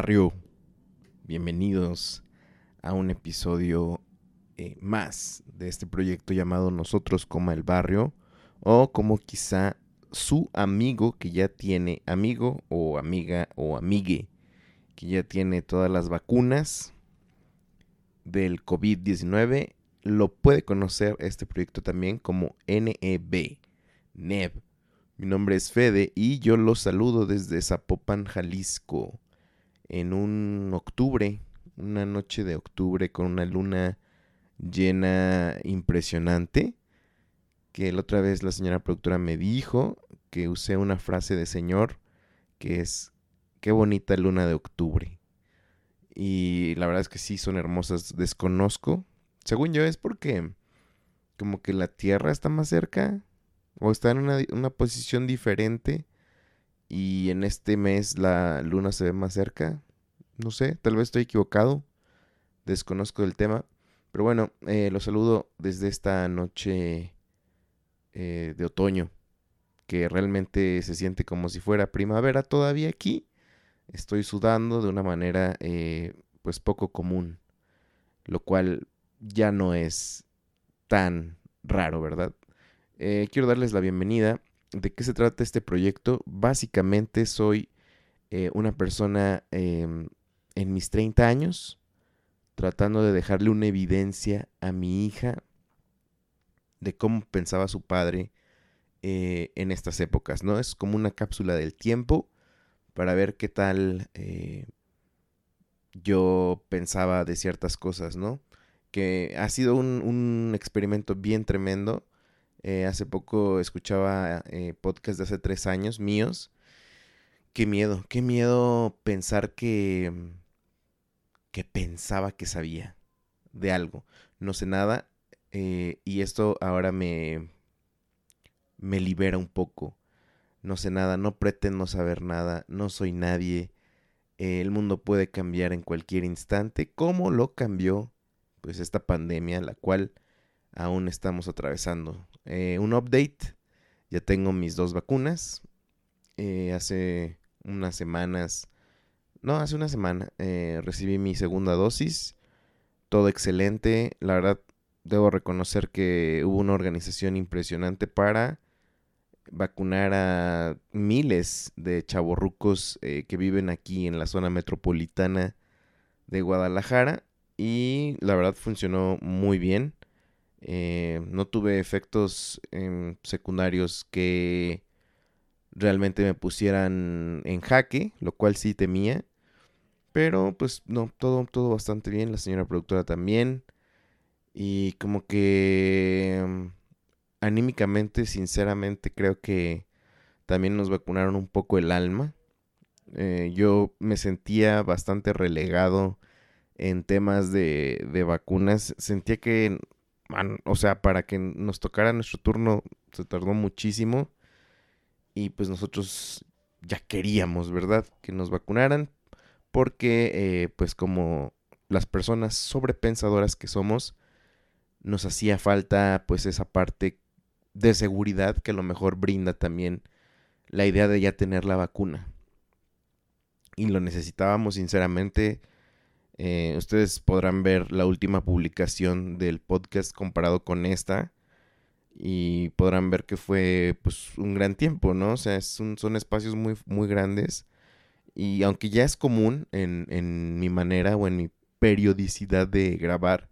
Barrio, bienvenidos a un episodio eh, más de este proyecto llamado Nosotros como el barrio o como quizá su amigo que ya tiene amigo o amiga o amigue que ya tiene todas las vacunas del COVID-19 lo puede conocer este proyecto también como NEB, NEB mi nombre es Fede y yo los saludo desde Zapopan, Jalisco, en un octubre, una noche de octubre con una luna llena impresionante, que la otra vez la señora productora me dijo que usé una frase de señor que es, qué bonita luna de octubre. Y la verdad es que sí, son hermosas, desconozco. Según yo es porque como que la Tierra está más cerca o está en una, posición diferente y en este mes la luna se ve más cerca. No sé, tal vez estoy equivocado, desconozco el tema, pero bueno, eh, los saludo desde esta noche eh, de otoño, que realmente se siente como si fuera primavera todavía aquí. Estoy sudando de una manera eh, pues poco común, lo cual ya no es tan raro, ¿verdad? Quiero darles la bienvenida. ¿De qué se trata este proyecto? Básicamente soy eh, una persona em, en mis 30 años tratando de dejarle una evidencia a mi hija de cómo pensaba su padre eh, en estas épocas, ¿no? Es como una cápsula del tiempo para ver qué tal yo pensaba de ciertas cosas, ¿no? Que ha sido un experimento bien tremendo eh, hace poco escuchaba eh, podcast de hace tres años míos. Qué miedo, qué miedo pensar que, mm, que pensaba que sabía de algo. No sé nada eh, y esto ahora me, me libera un poco. No sé nada, no pretendo saber nada, no soy nadie. el mundo puede cambiar en cualquier instante, como lo cambió pues esta pandemia, la cual aún estamos atravesando. Eh, un update, ya tengo mis dos vacunas. Eh, hace unas semanas, no, hace una semana eh, recibí mi segunda dosis. Todo excelente. La verdad, debo reconocer que hubo una organización impresionante para vacunar a miles de chavorrucos que viven aquí en la zona metropolitana de Guadalajara. Y la verdad funcionó muy bien. Eh, no tuve efectos secundarios que realmente me pusieran en jaque, lo cual sí temía. Pero pues no, todo, todo bastante bien, la señora productora también. Y como que em, anímicamente, sinceramente, creo que también nos vacunaron un poco el alma. Eh, yo me sentía bastante relegado en temas de, de vacunas. Sentía que o sea, para que nos tocara nuestro turno se tardó muchísimo y pues nosotros ya queríamos, ¿verdad? Que nos vacunaran porque eh, pues como las personas sobrepensadoras que somos, nos hacía falta pues esa parte de seguridad que a lo mejor brinda también la idea de ya tener la vacuna. Y lo necesitábamos sinceramente Eh, ustedes podrán ver la última publicación del podcast comparado con esta y podrán ver que fue pues un gran tiempo, ¿no? O sea, son espacios muy, muy grandes y aunque ya es común en, en mi manera o en mi periodicidad de grabar,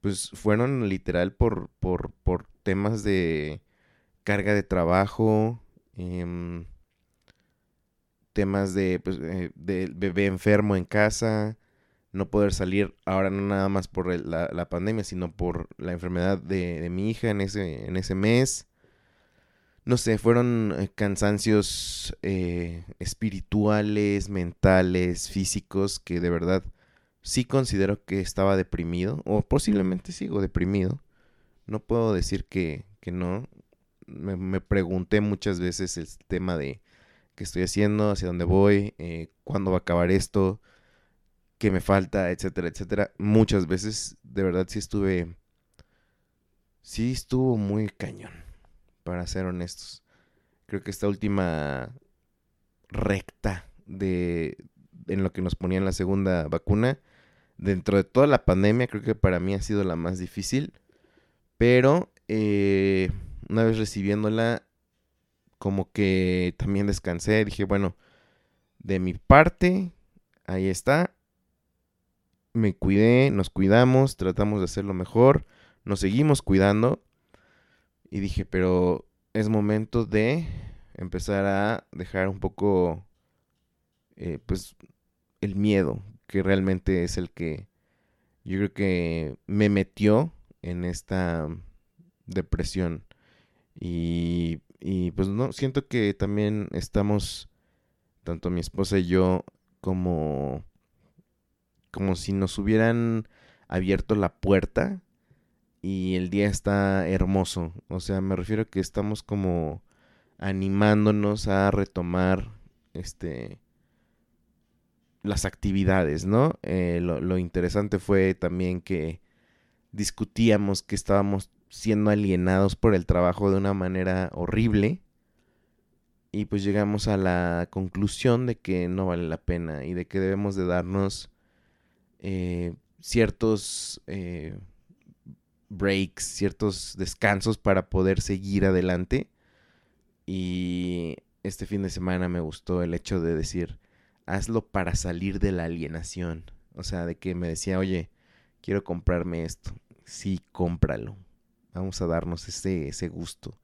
pues fueron literal por, por, por temas de carga de trabajo, em, temas de, pues, eh, bebé enfermo en casa, no poder salir ahora no nada más por la, pandemia, sino por la enfermedad de, mi hija en ese, en ese mes. No sé, fueron eh, cansancios eh, espirituales, mentales, físicos, que de verdad sí considero que estaba deprimido, o posiblemente sigo deprimido. No puedo decir que, que no. Me, pregunté muchas veces el tema de qué estoy haciendo, hacia dónde voy, eh, cuándo va a acabar esto, qué me falta, etcétera, etcétera. Muchas veces, de verdad, sí estuve. Sí estuvo muy cañón, para ser honestos. Creo que esta última recta de en lo que nos ponían la segunda vacuna dentro de toda la pandemia, creo que para mí ha sido la más difícil. Pero eh, una vez recibiéndola, como que también descansé. Dije, bueno, de mi parte, ahí está. Me cuidé, nos cuidamos, tratamos de hacerlo mejor, nos seguimos cuidando. Y dije, pero es momento de empezar a dejar un poco, eh, pues, el miedo, que realmente es el que yo creo que me metió en esta depresión. Y, y pues no, siento que también estamos, tanto mi esposa y yo, como, como si nos hubieran abierto la puerta y el día está hermoso. O sea, me refiero a que estamos como animándonos a retomar este las actividades, ¿no? Eh, lo, interesante fue también que discutíamos que estábamos siendo alienados por el trabajo de una manera horrible y pues llegamos a la conclusión de que no vale la pena y de que debemos de darnos eh, ciertos eh, breaks, ciertos descansos para poder seguir adelante y este fin de semana me gustó el hecho de decir hazlo para salir de la alienación. O sea, de que me decía, oye, quiero comprarme esto. Sí, cómpralo. Vamos a darnos ese, ese gusto.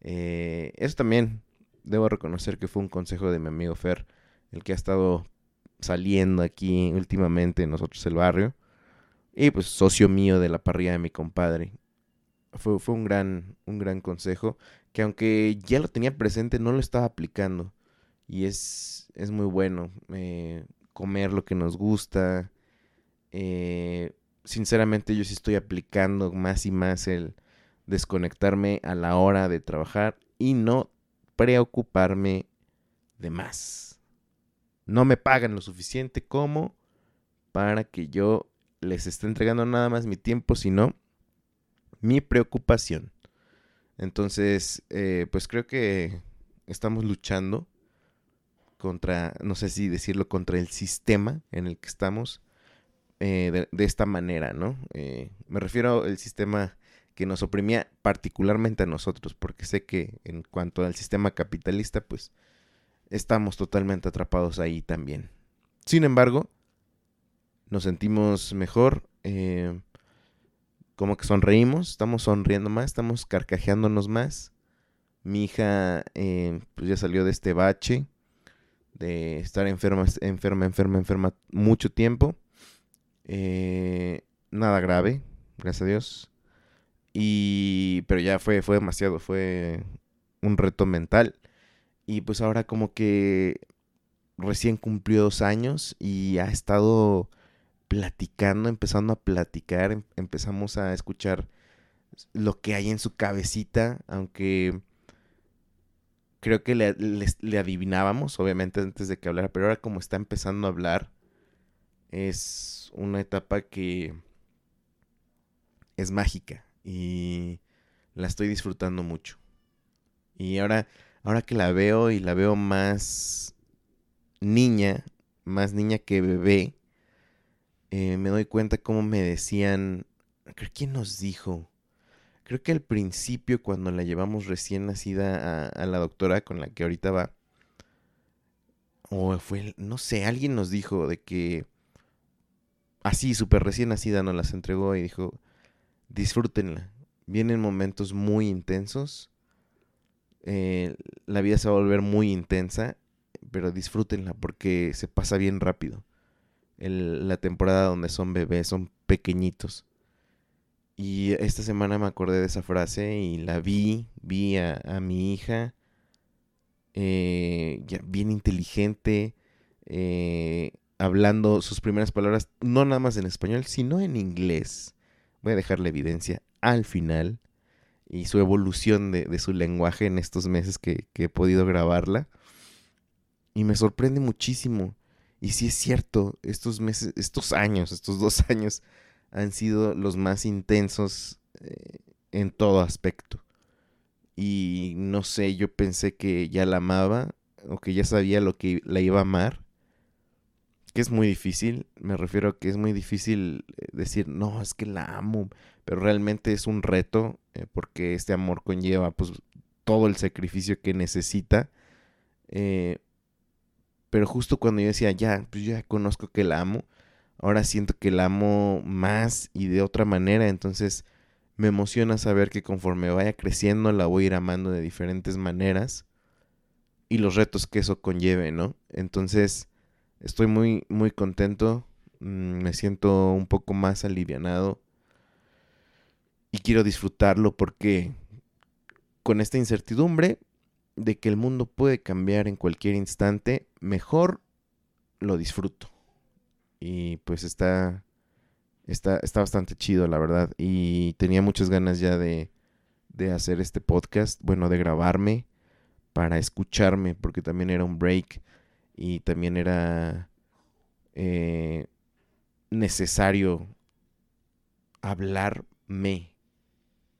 Eh, eso también, debo reconocer que fue un consejo de mi amigo Fer, el que ha estado saliendo aquí últimamente en nosotros el barrio. Y pues socio mío de la parrilla de mi compadre. Fue, fue un, gran, un gran consejo que aunque ya lo tenía presente, no lo estaba aplicando. Y es, es muy bueno eh, comer lo que nos gusta. Eh, sinceramente yo sí estoy aplicando más y más el desconectarme a la hora de trabajar y no preocuparme de más. No me pagan lo suficiente como para que yo les esté entregando nada más mi tiempo, sino mi preocupación. Entonces, eh, pues creo que estamos luchando contra, no sé si decirlo, contra el sistema en el que estamos eh, de, esta manera, ¿no? Eh, me refiero al sistema que nos oprimía particularmente a nosotros, porque sé que en cuanto al sistema capitalista, pues estamos totalmente atrapados ahí también. Sin embargo, nos sentimos mejor, eh, como que sonreímos, estamos sonriendo más, estamos carcajeándonos más. Mi hija pues ya salió de este bache de estar enferma, enferma, enferma, enferma mucho tiempo. Eh, nada grave, gracias a Dios. Y, pero ya fue, fue demasiado, fue un reto mental. Y pues ahora como que recién cumplió dos años y ha estado platicando, empezando a platicar, em, empezamos a escuchar lo que hay en su cabecita, aunque creo que le, adivinábamos, obviamente, antes de que hablara, pero ahora como está empezando a hablar, es una etapa que es mágica y la estoy disfrutando mucho. Y ahora, ahora que la veo y la veo más niña, más niña que bebé, eh, me doy cuenta cómo me decían, creo quién nos dijo, creo que al principio cuando la llevamos recién nacida a, a la doctora con la que ahorita va, o fue, no sé, alguien nos dijo de que así, súper recién nacida, nos las entregó y dijo, disfrútenla. Vienen momentos muy intensos. Eh, la vida se va a volver muy intensa, pero disfrútenla porque se pasa bien rápido. la temporada donde son bebés, son pequeñitos. Y esta semana me acordé de esa frase y la vi, vi a, mi hija, eh, bien inteligente, eh, hablando sus primeras palabras, no nada más en español, sino en inglés. Voy a dejar la evidencia al final y su evolución de, su lenguaje en estos meses que, he podido grabarla. Y me sorprende muchísimo. Y si es cierto, estos meses, estos años, estos dos años han sido los más intensos eh, en todo aspecto. Y no sé, yo pensé que ya la amaba o que ya sabía lo que la iba a amar que es muy difícil, me refiero a que es muy difícil eh, decir, no, es que la amo, realmente es un reto eh, porque este amor conlleva pues todo el sacrificio que necesita. Eh, pero justo cuando yo decía, ya, pues ya conozco que la amo, ahora siento que la amo más y de otra manera, entonces me emociona saber que conforme vaya creciendo la voy a ir amando de diferentes maneras y los retos que eso conlleve, ¿no? Entonces Estoy muy, muy contento. Mm, me siento un poco más alivianado. Y quiero disfrutarlo porque con esta incertidumbre de que el mundo puede cambiar en cualquier instante, mejor lo disfruto. Y pues está, está, está bastante chido, la verdad. Y tenía muchas ganas ya de, de hacer este podcast, bueno, de grabarme para escucharme, porque también era un break y también era eh, necesario hablarme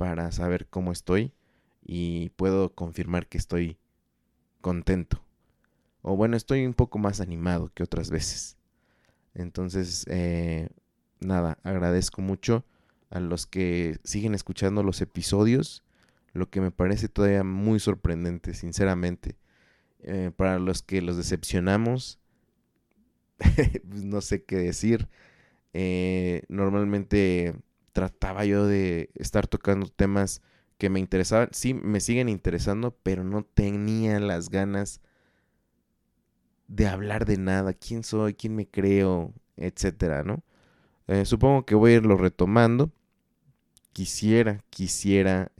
para saber cómo estoy y puedo confirmar que estoy contento. O bueno, estoy un poco más animado que otras veces. Entonces, eh, nada, agradezco mucho a los que siguen escuchando los episodios, lo que me parece todavía muy sorprendente, sinceramente. Eh, para los que los decepcionamos, pues, no sé qué decir. Eh, normalmente trataba yo de estar tocando temas que me interesaban. Sí, me siguen interesando, pero no tenía las ganas de hablar de nada. ¿Quién soy? ¿Quién me creo? Etcétera, ¿no? Eh, supongo que voy a irlo retomando. Quisiera, quisiera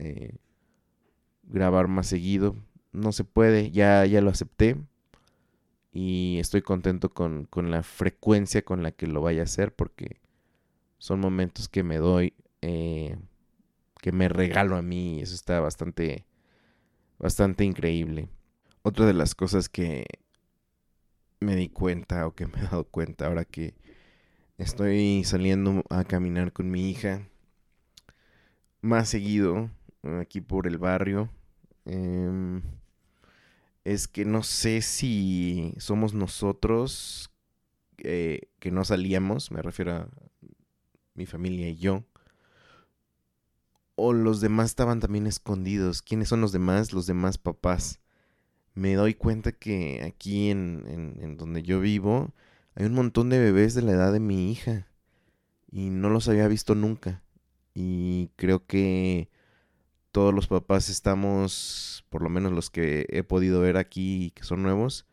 grabar más seguido no se puede, ya, ya lo acepté y estoy contento con, la frecuencia con la que lo vaya a hacer porque son momentos que me doy, eh, que me regalo a mí eso está bastante, bastante increíble. Otra de las cosas que me di cuenta o que me he dado cuenta ahora que estoy saliendo a caminar con mi hija más seguido aquí por el barrio. Em, es que no sé si somos nosotros eh, que no salíamos, me refiero a mi familia y yo, o los demás estaban también escondidos. ¿Quiénes son los demás? Los demás papás. Me doy cuenta que aquí en, en donde yo vivo hay un montón de bebés de la edad de mi hija y no los había visto nunca. Y creo que todos los papás estamos, por lo menos los que he podido ver aquí que son nuevos,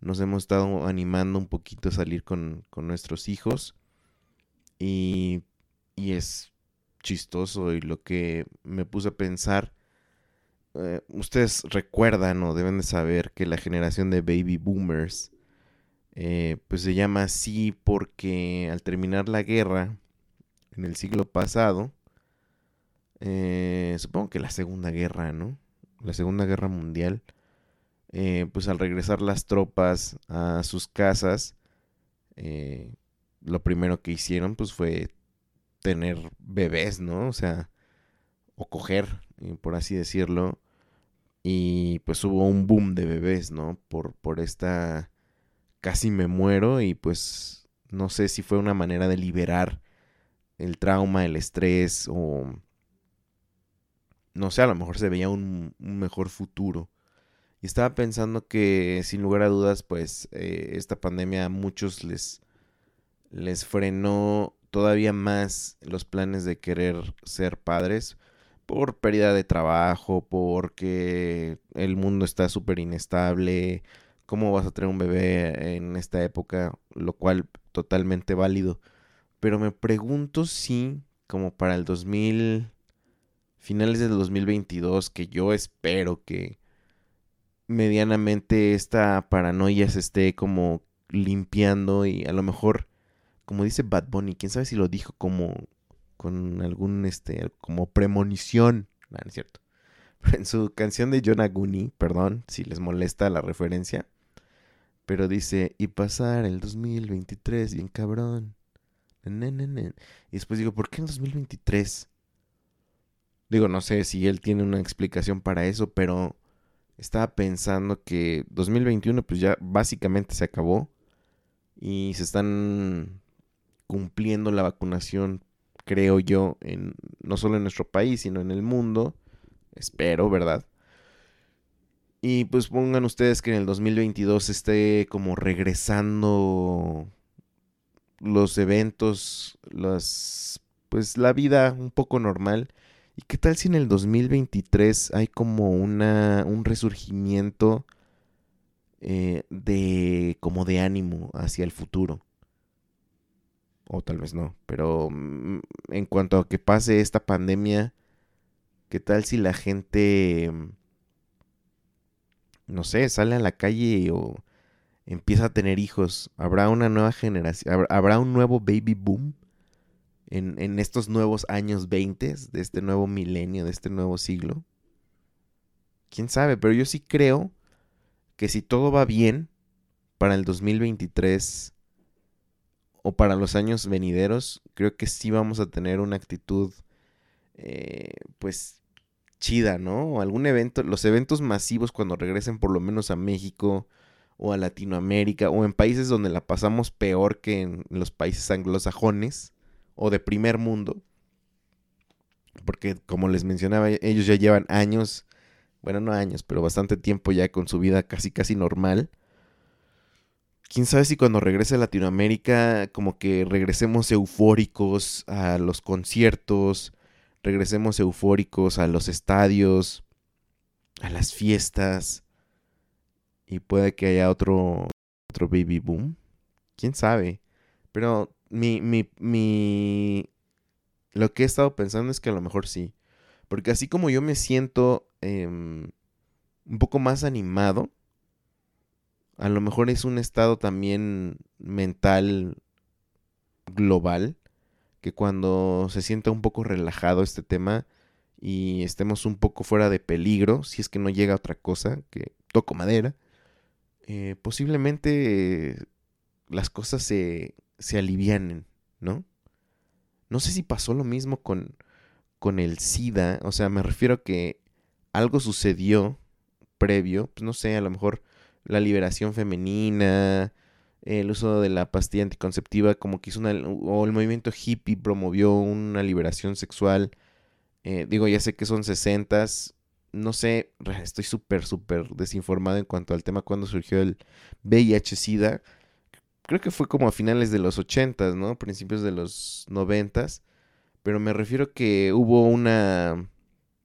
nos hemos estado animando un poquito a salir con, nuestros hijos. Y, y, es chistoso y lo que me puse a pensar, eh, ustedes recuerdan o deben de saber que la generación de baby boomers, eh, pues se llama así porque al terminar la guerra en el siglo pasado, eh, supongo que la Segunda Guerra, ¿no? La Segunda Guerra Mundial. Pues al regresar las tropas a sus casas, lo primero que hicieron pues fue tener bebés, ¿no? O sea, o coger, por así decirlo. Y pues hubo un boom de bebés, ¿no? Por, por esta casi me muero y pues No sé si fue una manera de liberar el trauma, el estrés o... No sé, a lo mejor se veía un, mejor futuro. Y estaba pensando que sin lugar a dudas, pues eh, esta pandemia a muchos les, les frenó todavía más los planes de querer ser padres por pérdida de trabajo, porque el mundo está súper inestable, cómo vas a tener un bebé en esta época, lo cual totalmente válido. Pero me pregunto si, como para el 2000, finales del 2022, que yo espero que medianamente esta paranoia se esté como limpiando y a lo mejor, como dice Bad Bunny, quién sabe si lo dijo como con algún, este, como premonición, no, es cierto. en su canción de John Aguni, perdón si les molesta la referencia, pero dice, y pasar el 2023 bien cabrón. Y después digo, ¿por qué el 2023? Digo, no sé si él tiene una explicación para eso, pero estaba pensando que 2021 pues ya básicamente se acabó y se están cumpliendo la vacunación creo yo, en, no solo en nuestro país, sino en el mundo. Espero, ¿verdad? Y pues pongan ustedes que en el 2022 esté como regresando los eventos, las, pues la vida un poco normal. ¿Y qué tal si en el 2023 hay como una, un resurgimiento eh, de, como de ánimo hacia el futuro? O tal vez no, pero mm, en cuanto a que pase esta pandemia, ¿qué tal si la gente, mm, no sé, sale a la calle o empieza a tener hijos? ¿Habrá una nueva generación? ¿Habrá un nuevo baby boom en, en estos nuevos años 20 de este nuevo milenio, de este nuevo siglo? ¿Quién sabe? Pero yo sí creo que si todo va bien para el 2023 o para los años venideros, creo que sí vamos a tener una actitud, eh, pues, chida, ¿no? O algún evento, los eventos masivos cuando regresen por lo menos a México o a Latinoamérica o en países donde la pasamos peor que en los países anglosajones o de primer mundo. Porque como les mencionaba, ellos ya llevan años, bueno, no años, pero bastante tiempo ya con su vida casi casi normal quién sabe si cuando regrese a Latinoamérica como que regresemos eufóricos a los conciertos, regresemos eufóricos a los estadios, a las fiestas y puede que haya otro otro baby boom. ¿Quién sabe? Pero mi mi mi lo que he estado pensando es que a lo mejor sí, porque así como yo me siento em, un poco más animado a lo mejor es un estado también mental global, que cuando se sienta un poco relajado este tema y estemos un poco fuera de peligro, si es que no llega otra cosa, que toco madera, eh, posiblemente las cosas se, se alivianen, ¿no? No sé si pasó lo mismo con, con el SIDA, o sea, me refiero a que algo sucedió previo, pues no sé, a lo mejor la liberación femenina, el uso de la pastilla anticonceptiva, como que hizo una, o el movimiento hippie promovió una liberación sexual. Eh, digo, ya sé que son sesentas, no sé, estoy súper, súper desinformado en cuanto al tema cuando surgió el VIH-Sida. Creo que fue como a finales de los ochentas, ¿no? Principios de los noventas. Pero me refiero que hubo una,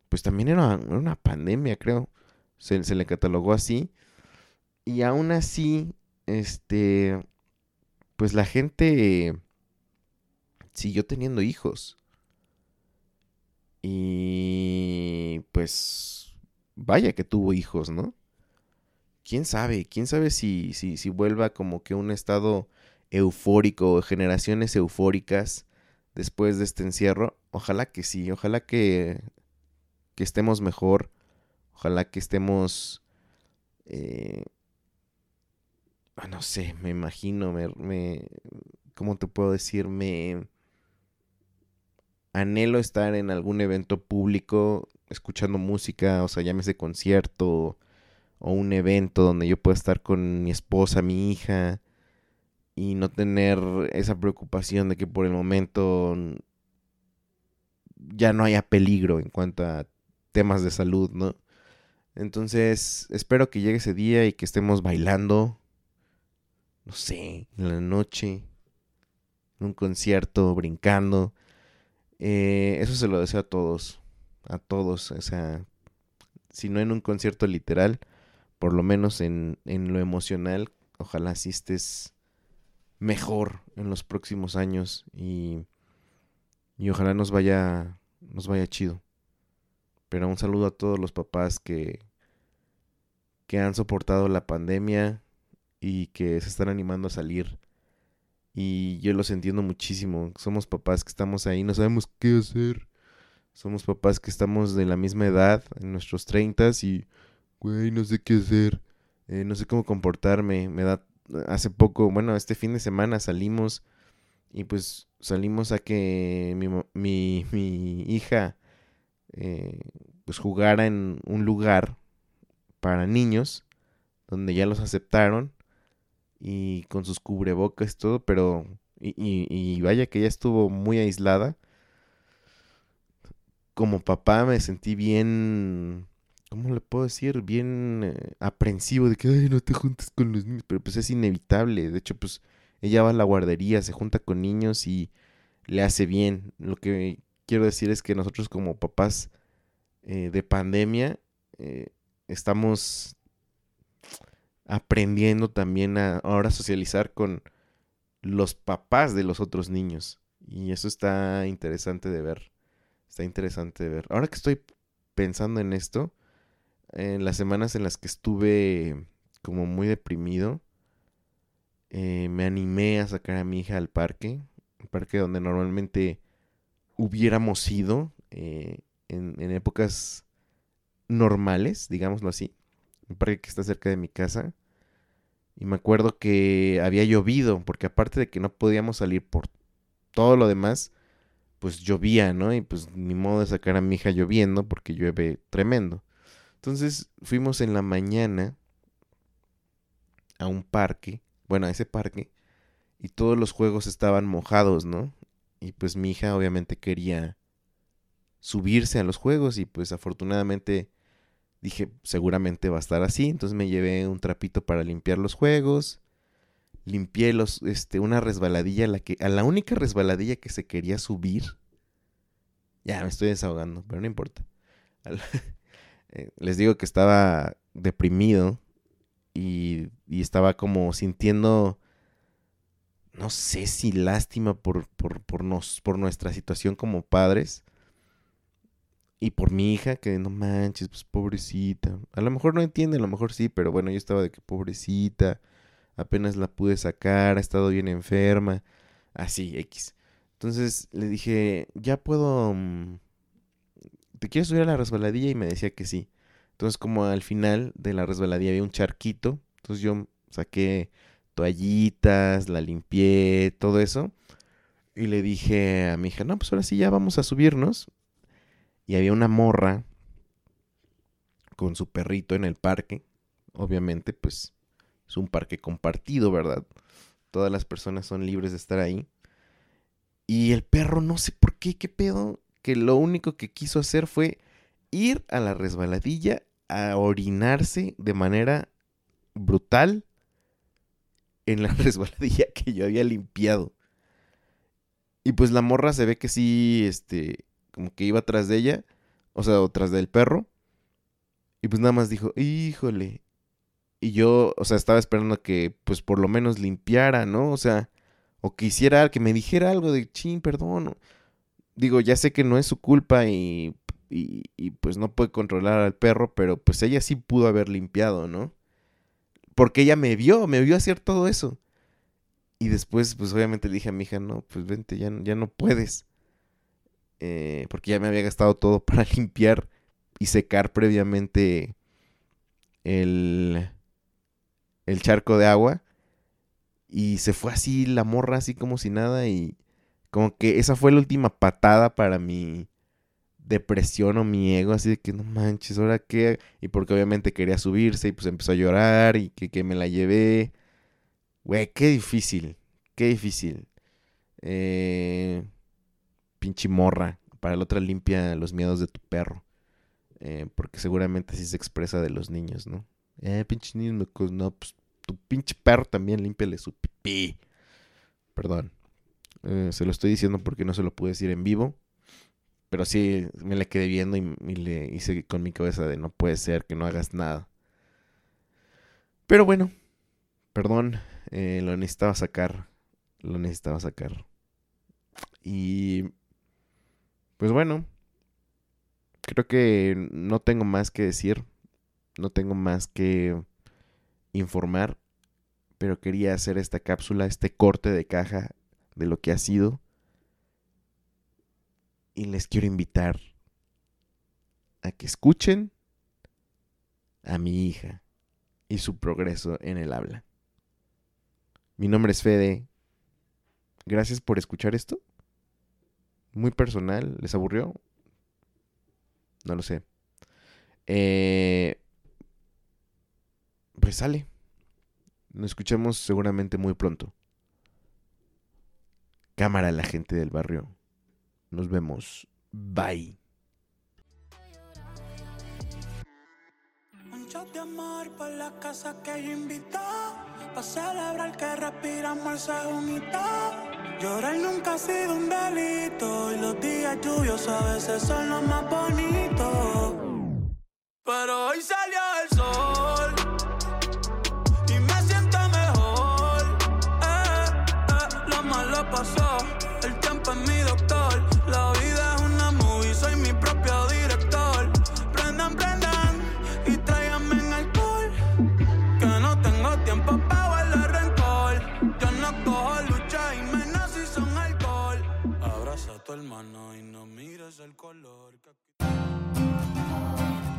pues también era una, pandemia, creo. Se, se le catalogó así y aún así, este, pues la gente siguió teniendo hijos. Y pues, vaya que tuvo hijos, ¿no? ¿Quién sabe? ¿Quién sabe si, si, si vuelva como que un estado eufórico, generaciones eufóricas después de este encierro? Ojalá que sí, ojalá que, que estemos mejor, ojalá que estemos... Eh, no sé, me imagino, me, me, ¿cómo te puedo decir? Me anhelo estar en algún evento público escuchando música, o sea, llámese concierto o un evento donde yo pueda estar con mi esposa, mi hija y no tener esa preocupación de que por el momento ya no haya peligro en cuanto a temas de salud, ¿no? Entonces, espero que llegue ese día y que estemos bailando, no sé, en la noche, en un concierto, brincando. Eh, eso se lo deseo a todos, a todos, o sea, si no en un concierto literal, por lo menos en, en lo emocional, ojalá sí estés mejor en los próximos años y, y ojalá nos vaya, nos vaya chido. Pero un saludo a todos los papás que, que han soportado la pandemia y que se están animando a salir. Y yo los entiendo muchísimo. Somos papás que estamos ahí, no sabemos qué hacer. Somos papás que estamos de la misma edad, en nuestros treintas, y, güey, no sé qué hacer. Eh, no sé cómo comportarme. Me da hace poco, bueno, este fin de semana salimos y pues salimos a que mi, mi, mi hija eh, pues jugara en un lugar para niños donde ya los aceptaron y con sus cubrebocas y todo, pero y, y, vaya que ella estuvo muy aislada. Como papá me sentí bien ¿cómo le puedo decir? Bien eh, aprensivo de que, ay, no te juntes con los niños, pero pues es inevitable. De hecho, pues ella va a la guardería, se junta con niños y le hace bien. Lo que quiero decir es que nosotros como papás eh, de pandemia eh, estamos aprendiendo también a ahora socializar con los papás de los otros niños. Y eso está interesante de ver. Está interesante de ver. Ahora que estoy pensando en esto, en las semanas en las que estuve como muy deprimido, eh, me animé a sacar a mi hija al parque, un parque donde normalmente hubiéramos ido eh, en, en, épocas normales, digámoslo así, un parque que está cerca de mi casa. Y me acuerdo que había llovido, porque aparte de que no podíamos salir por todo lo demás, pues llovía, ¿no? Y pues ni modo de sacar a mi hija lloviendo, porque llueve tremendo. Entonces fuimos en la mañana a un parque, bueno, a ese parque, y todos los juegos estaban mojados, ¿no? Y pues mi hija obviamente quería subirse a los juegos y pues afortunadamente dije, seguramente va a estar así, entonces me llevé un trapito para limpiar los juegos, limpié los, este, una resbaladilla, la que, a la única resbaladilla que se quería subir, ya me estoy desahogando, pero no importa. Eh, les digo que estaba deprimido y, estaba como sintiendo, no sé si lástima por, por, nos, por nuestra situación como padres y por mi hija, que no manches, pues pobrecita. A lo mejor no entiende, a lo mejor sí, pero bueno, yo estaba de que pobrecita, apenas la pude sacar, ha estado bien enferma, así, X. Entonces le dije, ya puedo... Mm, ¿te quieres subir a la resbaladilla? Y me decía que sí. Entonces, como al final de la resbaladilla había un charquito, entonces yo saqué toallitas, la limpié, todo eso. Y le dije a mi hija, no, pues ahora sí ya vamos a subirnos. Y había una morra con su perrito en el parque. Obviamente, pues es un parque compartido, ¿verdad? Todas las personas son libres de estar ahí. Y el perro, no sé por qué, qué pedo, que lo único que quiso hacer fue ir a la resbaladilla a orinarse de manera brutal en la resbaladilla que yo había limpiado. Y pues la morra se ve que sí, este, como que iba atrás de ella, o sea, tras del perro. Y pues nada más dijo, híjole. Y yo, o sea, estaba esperando que pues por lo menos limpiara, ¿no? O sea, o que hiciera, que me dijera algo de, chin, perdón digo, ya sé que no es su culpa y, y, pues no puede controlar al perro, pero pues ella sí pudo haber limpiado, ¿no? Porque ella me vio, me vio hacer todo eso. Y después, pues obviamente le dije a mi hija, no, pues vente, ya, ya no puedes. Eh, porque ya me había gastado todo para limpiar y secar previamente el, el charco de agua. Y se fue así la morra, así como si nada. Y, como que esa fue la última patada para mi depresión o mi ego, así de que no manches, ¿ahora qué? Y porque obviamente quería subirse y pues empezó a llorar y que, que me la llevé. Güey, qué difícil, Qué difícil. Eh, pinche morra. Para la otra limpia los miedos de tu perro. Eh, porque seguramente así se expresa de los niños, ¿no? Eh, pinche niños No, pues tu pinche perro también límpiale su pipí. Perdón. Eh, se lo estoy diciendo porque no se lo pude decir en vivo. Pero sí, me la quedé viendo y, le hice con mi cabeza de no puede ser que no hagas nada. Pero bueno, perdón, eh, lo necesitaba sacar. Lo necesitaba sacar. Y pues bueno, creo que no tengo más que decir. No tengo más que informar. Pero quería hacer esta cápsula, este corte de caja de lo que ha sido. Y les quiero invitar a que escuchen a mi hija y su progreso en el habla. Mi nombre es Fede. Gracias por escuchar esto. Muy personal. ¿Les aburrió? No lo sé. Eh, pues sale. Nos escuchamos seguramente muy pronto. Cámara la gente del barrio. Nos vemos. Bye. De amor por la casa que yo invito. Para celebrar que respiramos esa unidad. Llorar nunca ha sido un delito. Y los días lluviosos a veces son los más bonitos. Pero hoy salió el sol.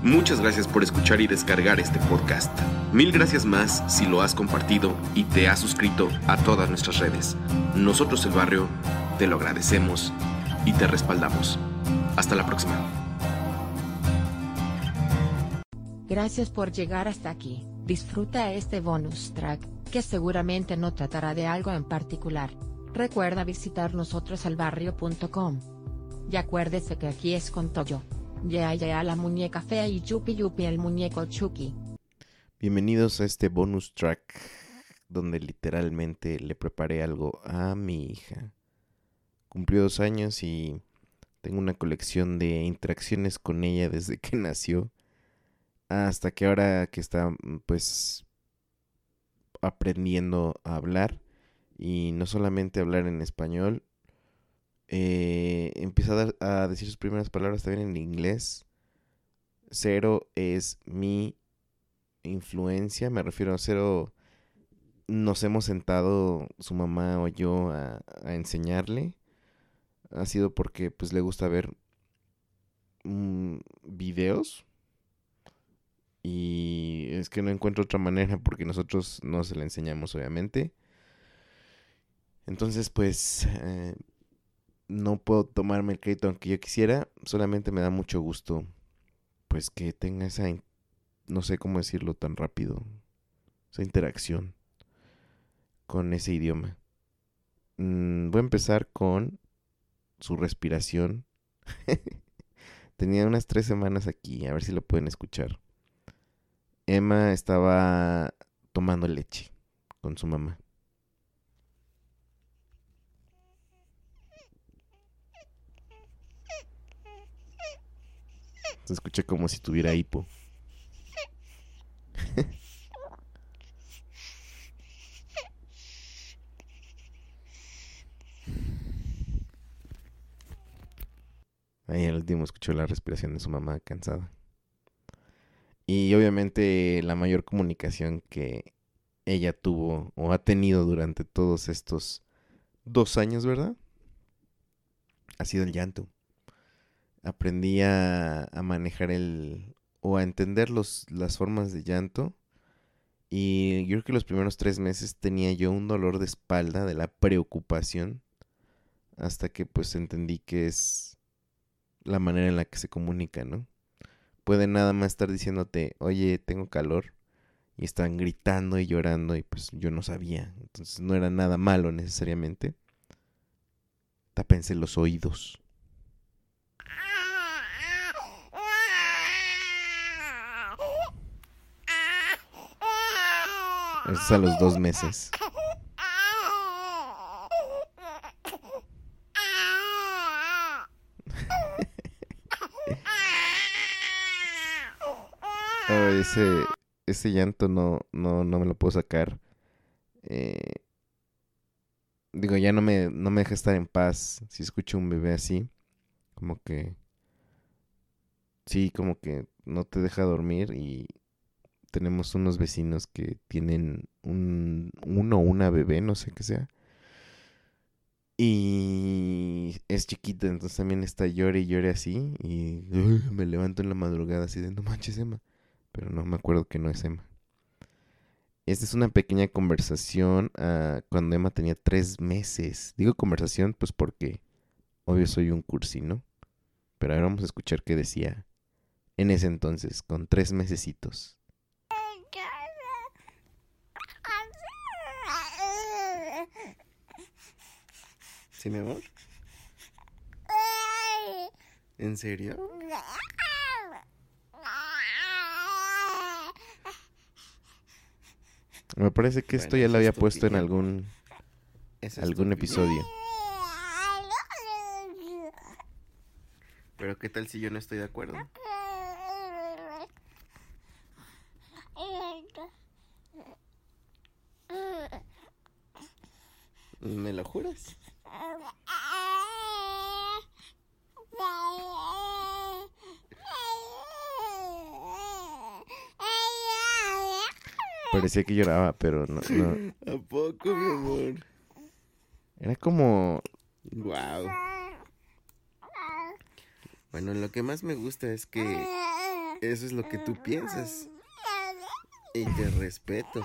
Muchas gracias por escuchar y descargar este podcast. Mil gracias más si lo has compartido y te has suscrito a todas nuestras redes. Nosotros el barrio te lo agradecemos y te respaldamos. Hasta la próxima. Gracias por llegar hasta aquí. Disfruta este bonus track, que seguramente no tratará de algo en particular. Recuerda visitar nosotrosalbarrio.com. Y acuérdese que aquí es con Toyo. Ya ya la muñeca fea y Yupi Yupi el muñeco Chucky. Bienvenidos a este bonus track donde literalmente le preparé algo a mi hija. Cumplió dos años y tengo una colección de interacciones con ella desde que nació hasta que ahora que está mm, pues aprendiendo a hablar y no solamente hablar en español, eh, empieza a, decir sus primeras palabras también en inglés. Cero es mi influencia, me refiero a cero. Nos hemos sentado su mamá o yo a, a enseñarle. Ha sido porque pues le gusta ver mm, videos. Y es que no encuentro otra manera porque nosotros no se la enseñamos obviamente. Entonces pues eh, no puedo tomarme el crédito aunque yo quisiera. Solamente me da mucho gusto pues que tenga esa no sé cómo decirlo tan rápido, esa interacción con ese idioma. Mm, voy a empezar con su respiración. Tenía unas tres semanas aquí, a ver si lo pueden escuchar. Emma estaba tomando leche con su mamá. Se escucha como si tuviera hipo. Ahí al último escuchó la respiración de su mamá cansada. Y obviamente la mayor comunicación que ella tuvo o ha tenido durante todos estos dos años, ¿verdad? Ha sido el llanto. Aprendí a, a manejar el o a entender los, las formas de llanto. Y yo creo que los primeros tres meses tenía yo un dolor de espalda de la preocupación. Hasta que pues entendí que es la manera en la que se comunica, ¿no? Puede nada más estar diciéndote, oye, tengo calor. y estaban gritando y llorando y pues yo no sabía. Entonces no era nada malo necesariamente. Tápense los oídos. Eso es a los dos meses. Oh, ese, ese llanto no, no, no me lo puedo sacar. Eh, digo, ya no me, no me deja estar en paz si escucho un bebé así. Como que... Sí, como que no te deja dormir y tenemos unos vecinos que tienen un, uno o una bebé, no sé qué sea. Y es chiquita, entonces también está llore y llore así. Y me levanto en la madrugada así de no manches, Emma. Pero no me acuerdo que no es Emma. Esta es una pequeña conversación ah, cuando Emma tenía tres meses. Digo conversación pues porque obvio soy un cursino. Pero ahora vamos a escuchar qué decía en ese entonces, con tres mesecitos. ¿Sí, mi amor? ¿En serio? Me parece que esto ya lo había puesto en algún, es algún episodio. Pero ¿qué tal si yo no estoy de acuerdo? Parecía que lloraba, pero no, no. ¿A poco, mi amor? Era como... Wow. Bueno, lo que más me gusta es que eso es lo que tú piensas. Y te respeto.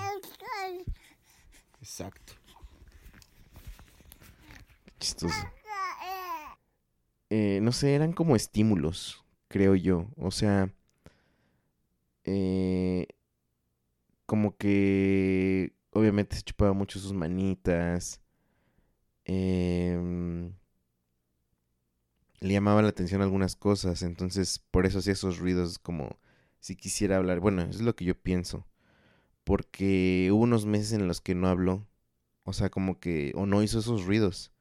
Exacto. chistoso. Eh, no sé, eran como estímulos, creo yo. O sea, eh, como que obviamente se chupaba mucho sus manitas. em, le llamaba la atención algunas cosas, entonces por eso hacía esos ruidos como si quisiera hablar. Bueno, es lo que yo pienso. Porque hubo unos meses en los que no habló. O sea, como que... O no hizo esos ruidos.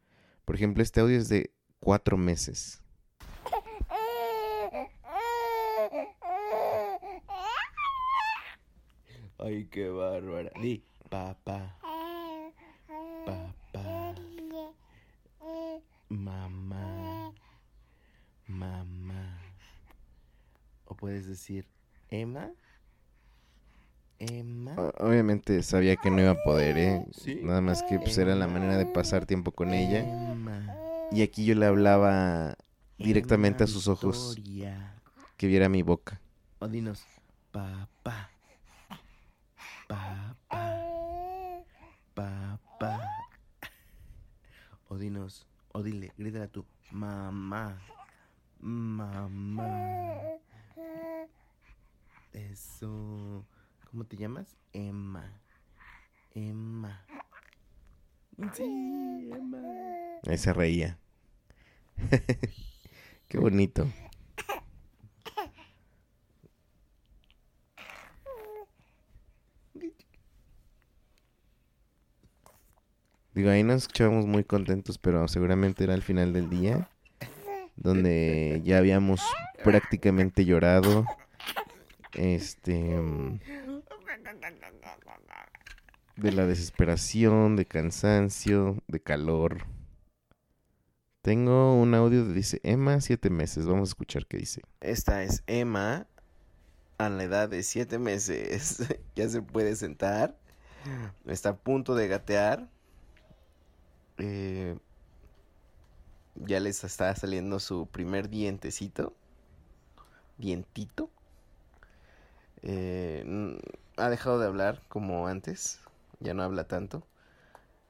Por ejemplo, este audio es de cuatro meses. Ay, qué bárbara. Di, papá, papá, mamá, mamá. O puedes decir, Emma, Emma. Obviamente sabía que no iba a poder, ¿eh? Sí. Nada más que pues era la manera de pasar tiempo con ella. Emma. Y aquí yo le hablaba directamente a sus ojos, Victoria. que viera mi boca. O dinos, papá, papá, papá. O dinos, o dile, grítala tú, mamá, mamá. Eso. ¿Cómo te llamas? Emma. Emma. Sí, Emma. Ahí se reía. Qué bonito. Digo, ahí nos escuchábamos muy contentos, pero seguramente era al final del día, donde ya habíamos prácticamente llorado. Este. mm, De la desesperación, de cansancio, de calor. Tengo un audio que dice Emma, siete meses. Vamos a escuchar qué dice. Esta es Emma a la edad de 7 meses. ya se puede sentar. Está a punto de gatear. Eh, ya les está saliendo su primer dientecito. Dientito. Eh, ha dejado de hablar como antes. Ya no habla tanto.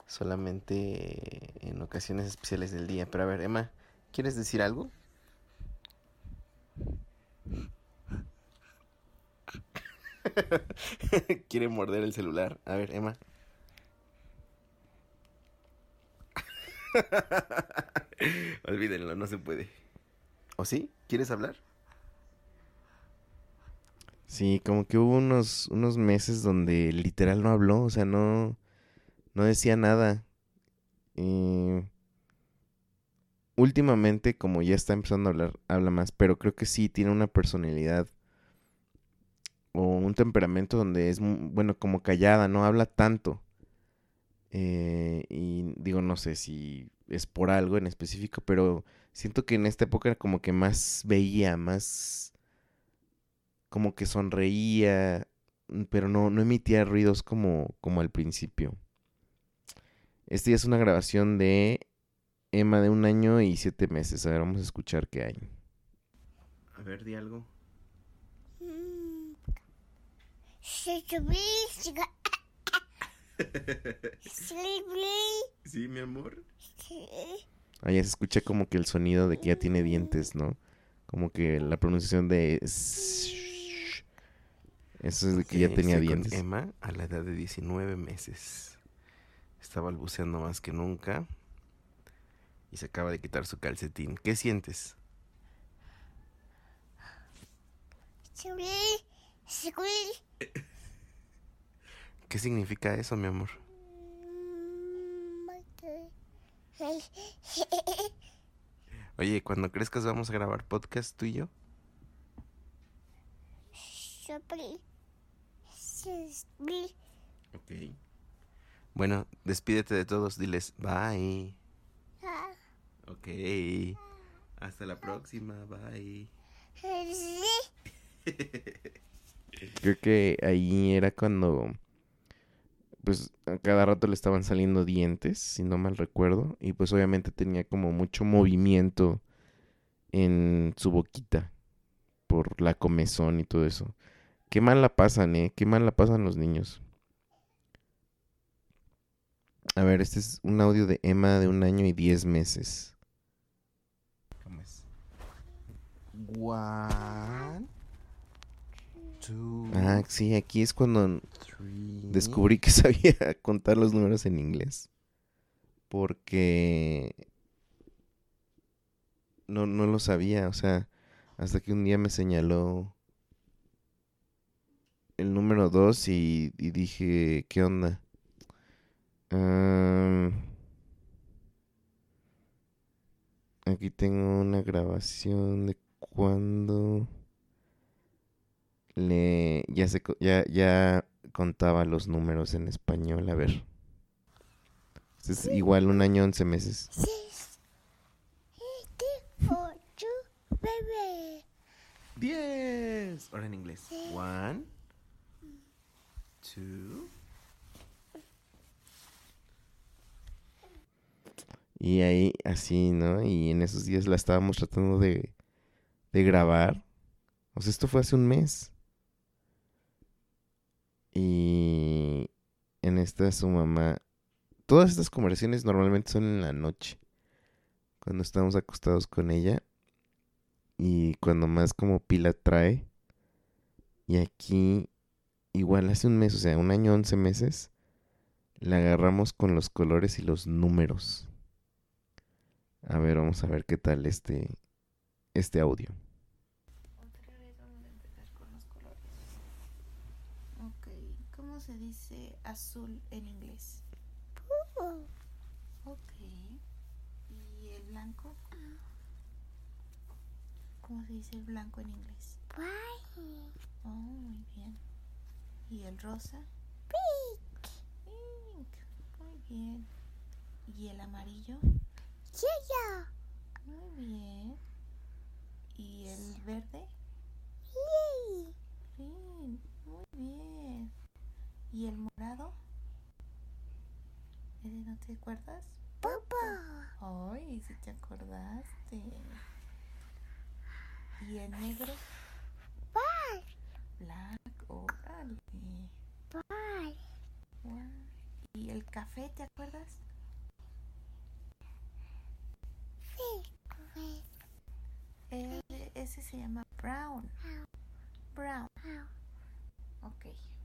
Solamente en ocasiones especiales del día. Pero a ver, Emma, ¿quieres decir algo? Quiere morder el celular. A ver, Emma. Olvídenlo, no se puede. ¿O sí? ¿Quieres hablar? Sí, como que hubo unos, unos meses donde literal no habló, o sea, no, no decía nada. Y últimamente, como ya está empezando a hablar, habla más, pero creo que sí tiene una personalidad o un temperamento donde es, bueno, como callada, no habla tanto. Eh, y digo, no sé si es por algo en específico, pero siento que en esta época era como que más veía, más como que sonreía, mm, pero no, no emitía ruidos como, como al principio. Este ya es una grabación de Emma de un año y siete meses. A ver, vamos a escuchar qué hay. A ver, di algo. Sí, mi amor. Ah, ya se escucha como que el sonido de que ya tiene dientes, ¿no? Como que la pronunciación de... Eso es de que ya tenía dientes. Emma a la edad de 19 meses. Está balbuceando más que nunca. Y se acaba de quitar su calcetín. ¿Qué sientes? ¿Qué significa eso, mi amor? Oye, cuando crezcas vamos a grabar podcast tú y yo. Ok. Bueno, despídete de todos, diles bye. Ok. Hasta la próxima, bye. Creo que ahí era cuando pues a cada rato le estaban saliendo dientes, si no mal recuerdo, y pues obviamente tenía como mucho movimiento en su boquita por la comezón y todo eso. Qué mal la pasan, eh, qué mal la pasan los niños. A ver, este es un audio de Emma de un año y diez meses. ¿Cómo es? One, ah, sí, aquí es cuando descubrí que sabía contar los números en inglés. Porque no, no lo sabía, o sea, hasta que un día me señaló el número 2 y, dije, ¿qué onda? aquí tengo una grabación de cuando le ya se ya ya contaba los números en español, a ver. Es igual un año, once meses. Diez. Ahora en inglés. One, two. Y ahí, así, ¿no? Y en esos días la estábamos tratando de, de grabar. O sea, esto fue hace un mes. Y en esta su mamá. Todas estas conversaciones normalmente son en la noche. Cuando estamos acostados con ella. Y cuando más como pila trae. Y aquí, igual hace un mes, o sea, un año, once meses. La agarramos con los colores y los números. A ver, vamos a ver qué tal este, este audio. Se dice azul en inglés? Ok. ¿Y el blanco? ¿Cómo se dice el blanco en inglés? Oh, muy bien. ¿Y el rosa? Pink. Pink. Muy bien. ¿Y el amarillo? Yellow. Muy bien. ¿Y el verde? Green. Muy bien. ¿Y el morado? ¿Ese no te acuerdas? Popo. Ay, si te acordaste. ¿Y el negro? Black. Black, órale. Black. ¿Y el café, te acuerdas? Sí. Eh, ese se llama brown. Brown. Ok.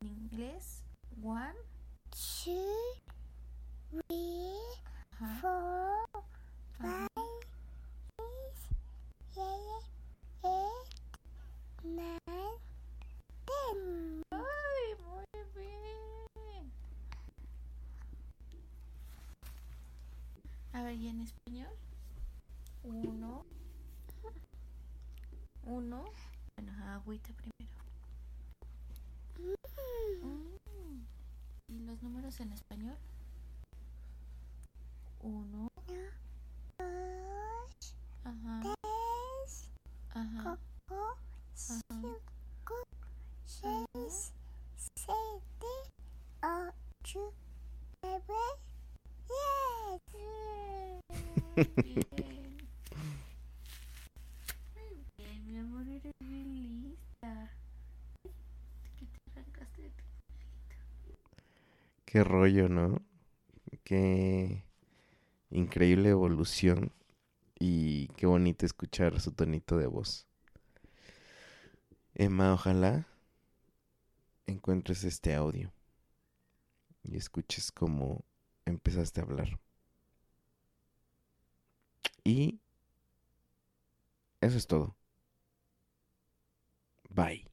En inglés. One. two, three, Ajá. four, Ajá. five, six, seven, eight, nine, ten. ¡Ay, muy bien! A ver, ¿y en español? Uno. Uno. Bueno, agüita primero. Mm. ¿Y los números en español? Uno. Dos, Ajá. tres, Ajá. cuatro, cinco, seis, siete, ocho, nueve, diez. Muy bien. Muy bien, mi amor, eres bien lista. Que te arrancaste de tu Qué rollo, ¿no? Qué increíble evolución y qué bonito escuchar su tonito de voz. Emma, ojalá encuentres este audio y escuches cómo empezaste a hablar. Y eso es todo. Bye.